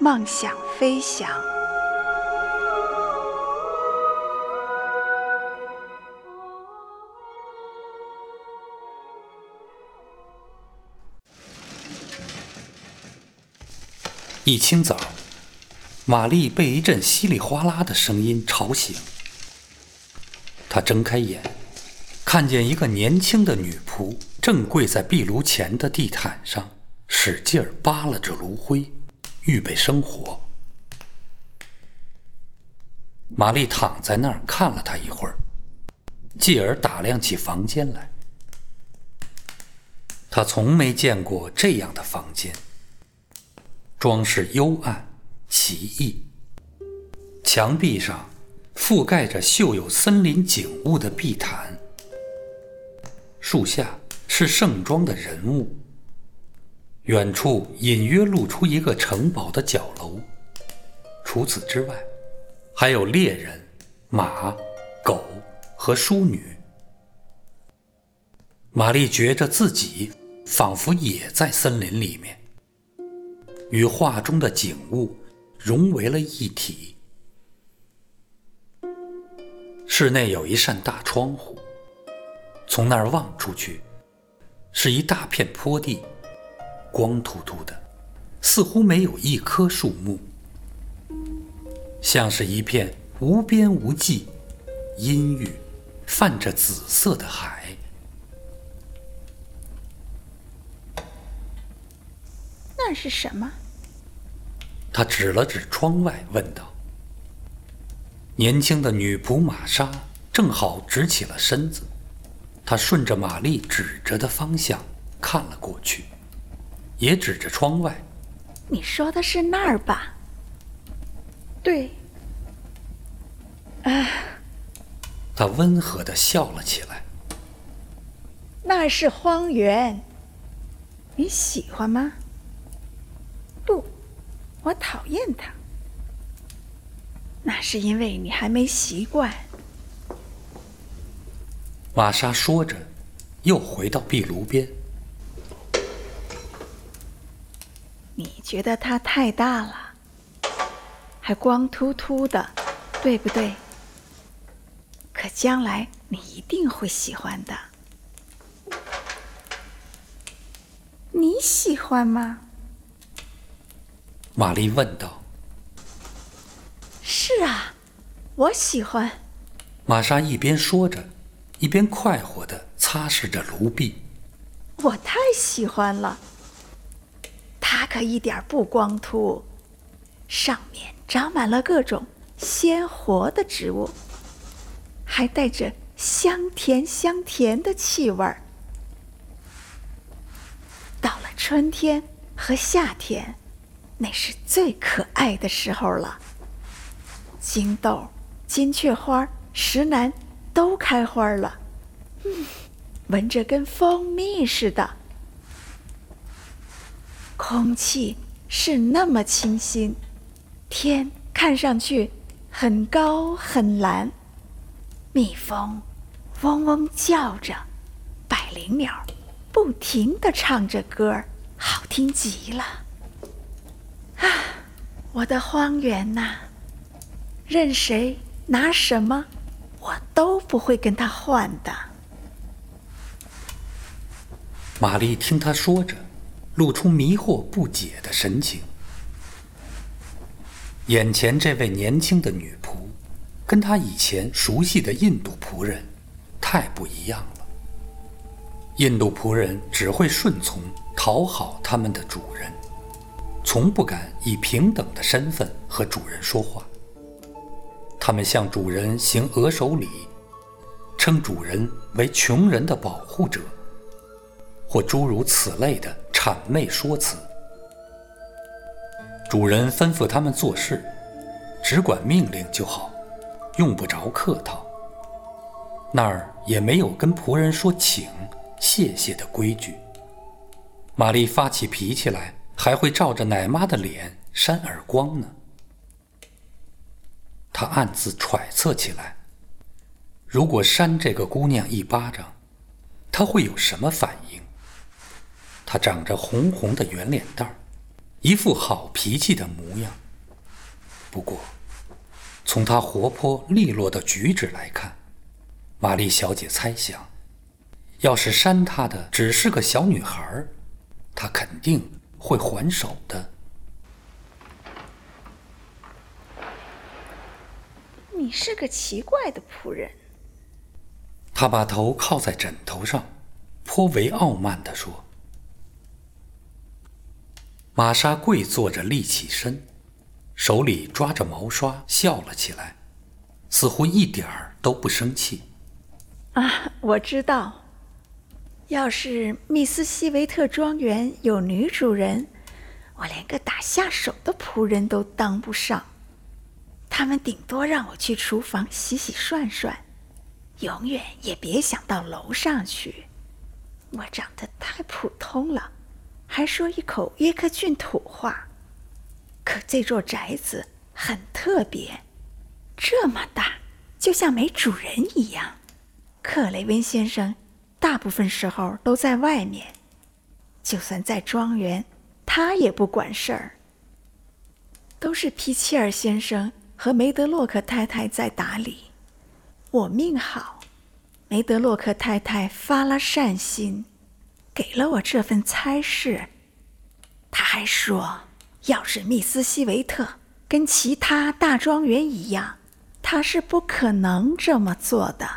梦想飞翔。一清早，玛丽被一阵稀里哗啦的声音吵醒。她睁开眼，看见一个年轻的女仆正跪在壁炉前的地毯上，使劲扒拉着炉灰。预备生火。玛丽躺在那儿看了他一会儿，继而打量起房间来。她从没见过这样的房间，装饰幽暗、奇异，墙壁上覆盖着绣有森林景物的壁毯，树下是盛装的人物。远处隐约露出一个城堡的角楼，除此之外，还有猎人、马、狗和淑女。玛丽觉着自己仿佛也在森林里面，与画中的景物融为了一体。室内有一扇大窗户，从那儿望出去，是一大片坡地。光秃秃的，似乎没有一棵树木，像是一片无边无际、阴郁、泛着紫色的海。那是什么？他指了指窗外，问道。年轻的女仆玛莎正好直起了身子，她顺着玛丽指着的方向看了过去。也指着窗外。你说的是那儿吧？对。啊。他温和的笑了起来。那是荒原。你喜欢吗？不，我讨厌它。那是因为你还没习惯。玛莎说着，又回到壁炉边。你觉得它太大了，还光秃秃的，对不对？可将来你一定会喜欢的。你喜欢吗？玛丽问道。是啊，我喜欢。玛莎一边说着，一边快活的擦拭着炉壁。我太喜欢了。它可一点不光秃，上面长满了各种鲜活的植物，还带着香甜香甜的气味儿。到了春天和夏天，那是最可爱的时候了。金豆、金雀花、石楠都开花了，嗯，闻着跟蜂蜜似的。空气是那么清新，天看上去很高很蓝，蜜蜂嗡嗡叫着，百灵鸟不停地唱着歌，好听极了。啊，我的荒原呐，任谁拿什么，我都不会跟他换的。玛丽听他说着。露出迷惑不解的神情。眼前这位年轻的女仆，跟她以前熟悉的印度仆人太不一样了。印度仆人只会顺从、讨好他们的主人，从不敢以平等的身份和主人说话。他们向主人行额首礼，称主人为穷人的保护者，或诸如此类的。谄媚说辞，主人吩咐他们做事，只管命令就好，用不着客套。那儿也没有跟仆人说请、谢谢的规矩。玛丽发起脾气来，还会照着奶妈的脸扇耳光呢。他暗自揣测起来：如果扇这个姑娘一巴掌，她会有什么反应？她长着红红的圆脸蛋儿，一副好脾气的模样。不过，从她活泼利落的举止来看，玛丽小姐猜想，要是扇她的只是个小女孩儿。他肯定会还手的。你是个奇怪的仆人。他把头靠在枕头上，颇为傲慢地说：“玛莎跪坐着，立起身，手里抓着毛刷，笑了起来，似乎一点儿都不生气。”啊，我知道。要是密斯西维特庄园有女主人，我连个打下手的仆人都当不上。他们顶多让我去厨房洗洗涮涮，永远也别想到楼上去。我长得太普通了，还说一口约克郡土话。可这座宅子很特别，这么大，就像没主人一样。克雷温先生。大部分时候都在外面，就算在庄园，他也不管事儿。都是皮切尔先生和梅德洛克太太在打理。我命好，梅德洛克太太发了善心，给了我这份差事。他还说，要是密斯西维特跟其他大庄园一样，他是不可能这么做的。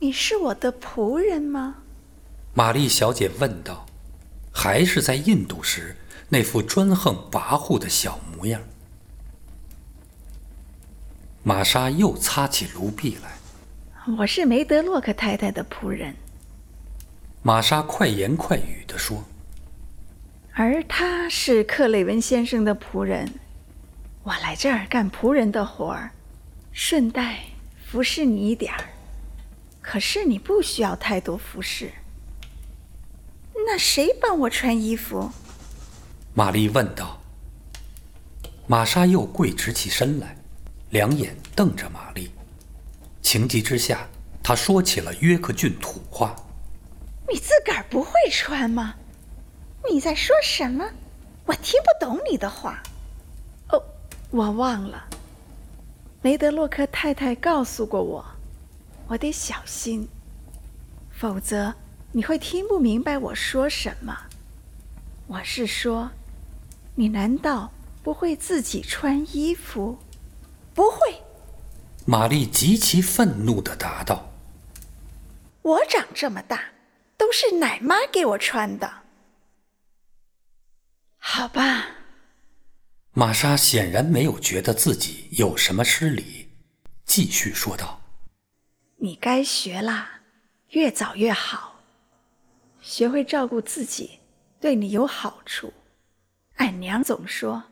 你是我的仆人吗？玛丽小姐问道，还是在印度时那副专横跋扈的小模样。玛莎又擦起炉壁来。我是梅德洛克太太的仆人。玛莎快言快语地说。而他是克雷文先生的仆人。我来这儿干仆人的活儿，顺带服侍你一点儿。可是你不需要太多服饰。那谁帮我穿衣服？玛丽问道。玛莎又跪直起身来，两眼瞪着玛丽。情急之下，她说起了约克郡土话：“你自个儿不会穿吗？你在说什么？我听不懂你的话。”哦，我忘了。梅德洛克太太告诉过我。我得小心，否则你会听不明白我说什么。我是说，你难道不会自己穿衣服？不会。玛丽极其愤怒地答道：“我长这么大，都是奶妈给我穿的。”好吧。玛莎显然没有觉得自己有什么失礼，继续说道。你该学啦，越早越好。学会照顾自己，对你有好处。俺娘总说，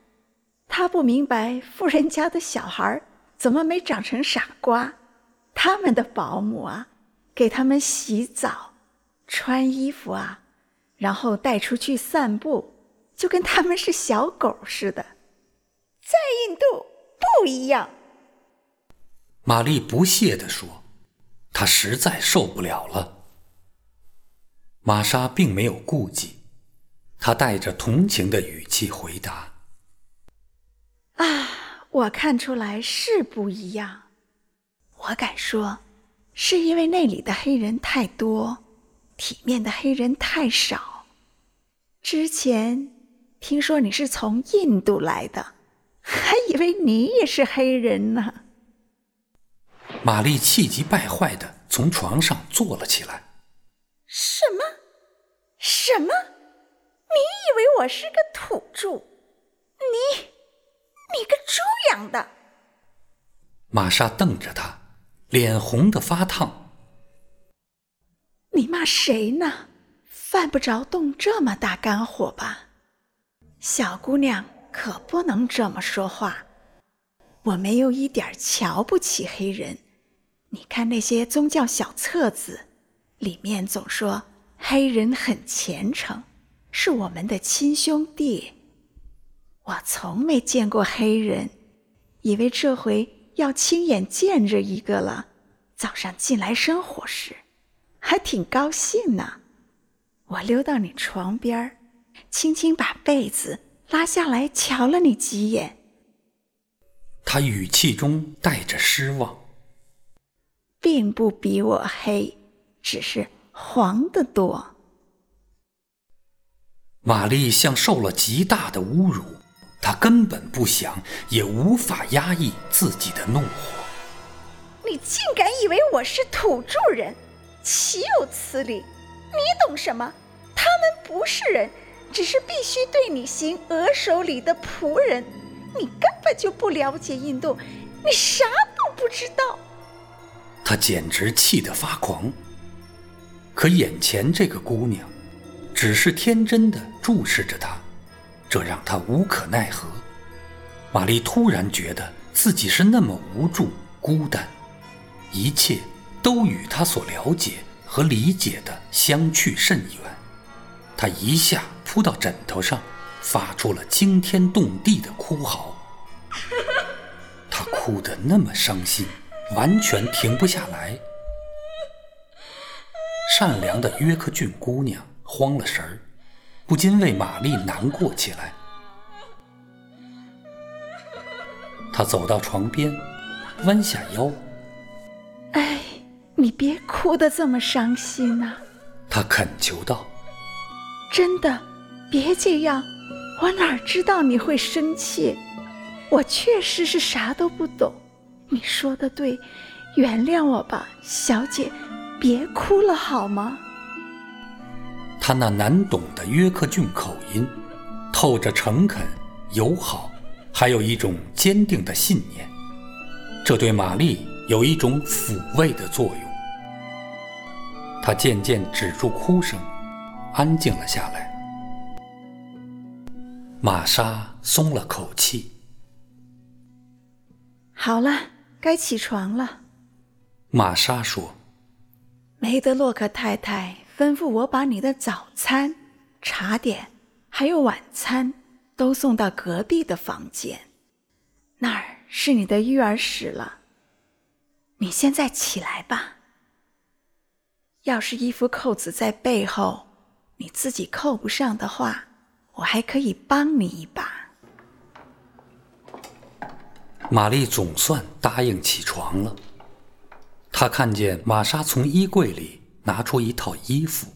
她不明白富人家的小孩怎么没长成傻瓜。他们的保姆啊，给他们洗澡、穿衣服啊，然后带出去散步，就跟他们是小狗似的。在印度不一样。玛丽不屑地说。她实在受不了了。玛莎并没有顾忌，她带着同情的语气回答：“啊，我看出来是不一样。我敢说，是因为那里的黑人太多，体面的黑人太少。之前听说你是从印度来的，还以为你也是黑人呢。”玛丽气急败坏的从床上坐了起来。什么？什么？你以为我是个土著？你，你个猪养的！玛莎瞪着他，脸红的发烫。你骂谁呢？犯不着动这么大肝火吧？小姑娘可不能这么说话。我没有一点瞧不起黑人。你看那些宗教小册子，里面总说黑人很虔诚，是我们的亲兄弟。我从没见过黑人，以为这回要亲眼见着一个了。早上进来生火时，还挺高兴呢。我溜到你床边儿，轻轻把被子拉下来，瞧了你几眼。他语气中带着失望，并不比我黑，只是黄的多。玛丽像受了极大的侮辱。她根本不想，也无法压抑自己的怒火。你竟敢以为我是土著人，岂有此理！你懂什么？他们不是人，只是必须对你行额手礼的仆人。你根本就不了解印度，你啥都不知道。他简直气得发狂。可眼前这个姑娘，只是天真的注视着他。这让他无可奈何。玛丽突然觉得自己是那么无助、孤单，一切都与他所了解和理解的相去甚远。他一下扑到枕头上，发出了惊天动地的哭嚎。他哭得那么伤心，完全停不下来。善良的约克郡姑娘慌了神儿。不禁为玛丽难过起来。她走到床边，弯下腰：“哎，你别哭得这么伤心呐！”他恳求道：“真的，别这样，我哪知道你会生气？我确实是啥都不懂。你说的对，原谅我吧，小姐，别哭了好吗？”他那难懂的约克郡口音，透着诚恳、友好，还有一种坚定的信念。这对玛丽有一种抚慰的作用。她渐渐止住哭声，安静了下来。玛莎松了口气。好了，该起床了。玛莎说：“梅德洛克太太。”吩咐我把你的早餐、茶点，还有晚餐都送到隔壁的房间，那儿是你的育儿室了。你现在起来吧。要是衣服扣子在背后，你自己扣不上的话，我还可以帮你一把。玛丽总算答应起床了。她看见玛莎从衣柜里。拿出一套衣服，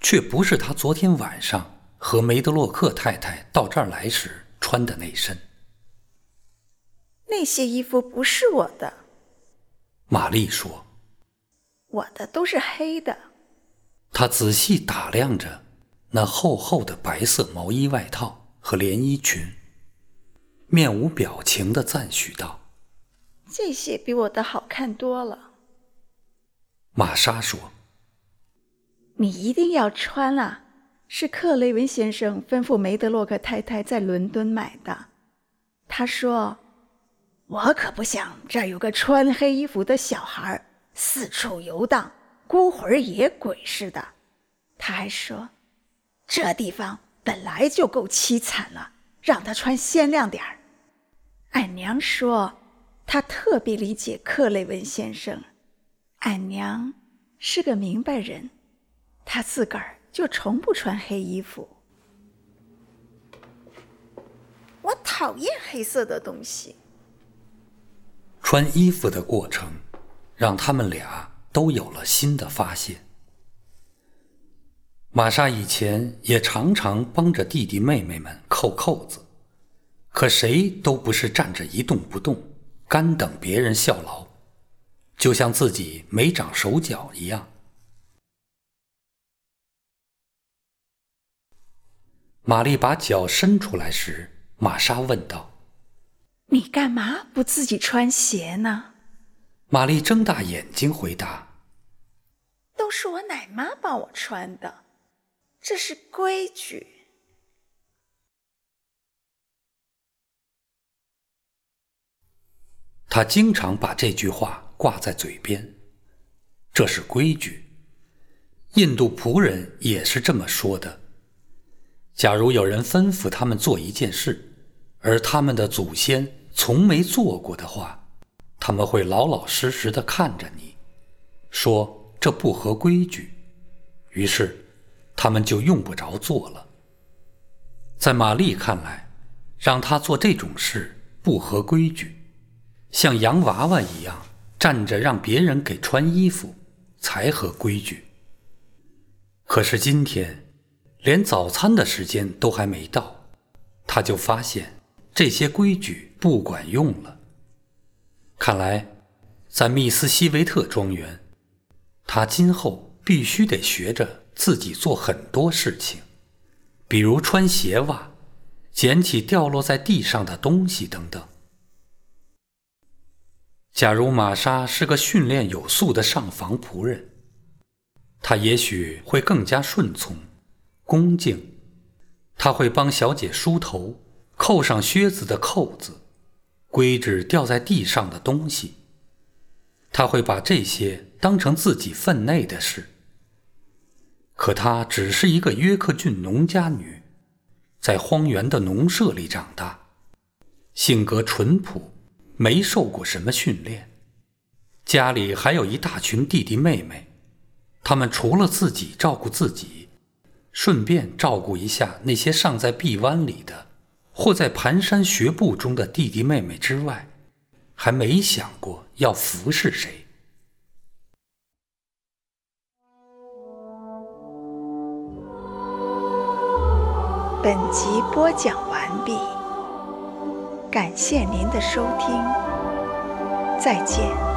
却不是她昨天晚上和梅德洛克太太到这儿来时穿的那身。那些衣服不是我的，玛丽说：“我的都是黑的。”他仔细打量着那厚厚的白色毛衣外套和连衣裙，面无表情的赞许道：“这些比我的好看多了。”玛莎说。你一定要穿啊！是克雷文先生吩咐梅德洛克太太在伦敦买的。他说：“我可不想这儿有个穿黑衣服的小孩四处游荡，孤魂野鬼似的。”他还说：“这地方本来就够凄惨了，让他穿鲜亮点儿。”俺娘说，她特别理解克雷文先生。俺娘是个明白人。她自个儿就从不穿黑衣服。我讨厌黑色的东西。穿衣服的过程，让他们俩都有了新的发现。玛莎以前也常常帮着弟弟妹妹们扣扣子，可谁都不是站着一动不动，干等别人效劳，就像自己没长手脚一样。玛丽把脚伸出来时，玛莎问道：“你干嘛不自己穿鞋呢？”玛丽睁大眼睛回答。都是我奶妈帮我穿的这是规矩。她经常把这句话挂在嘴边。这是规矩。印度仆人也是这么说的。假如有人吩咐他们做一件事而他们的祖先从没做过的话他们会老老实实的看着你，说这不合规矩，于是他们就用不着做了。在玛丽看来，让他做这种事不合规矩，像洋娃娃一样站着让别人给穿衣服才合规矩。可是今天，连早餐的时间都还没到，他就发现这些规矩不管用了。看来，在密斯西维特庄园，他今后必须得学着自己做很多事情。比如穿鞋袜、捡起掉落在地上的东西等等。假如玛莎是个训练有素的上房仆人，她也许会更加顺从、恭敬。她会帮小姐梳头、扣上靴子的扣子、归置掉在地上的东西。他会把这些当成自己分内的事。可她只是一个约克郡农家女，在荒原的农舍里长大，性格淳朴，没受过什么训练。家里还有一大群弟弟妹妹，他们除了自己照顾自己，顺便照顾一下那些尚在臂弯里的或在蹒跚学步中的弟弟妹妹之外，还没想过要服侍谁。本集播讲完毕，感谢您的收听，再见。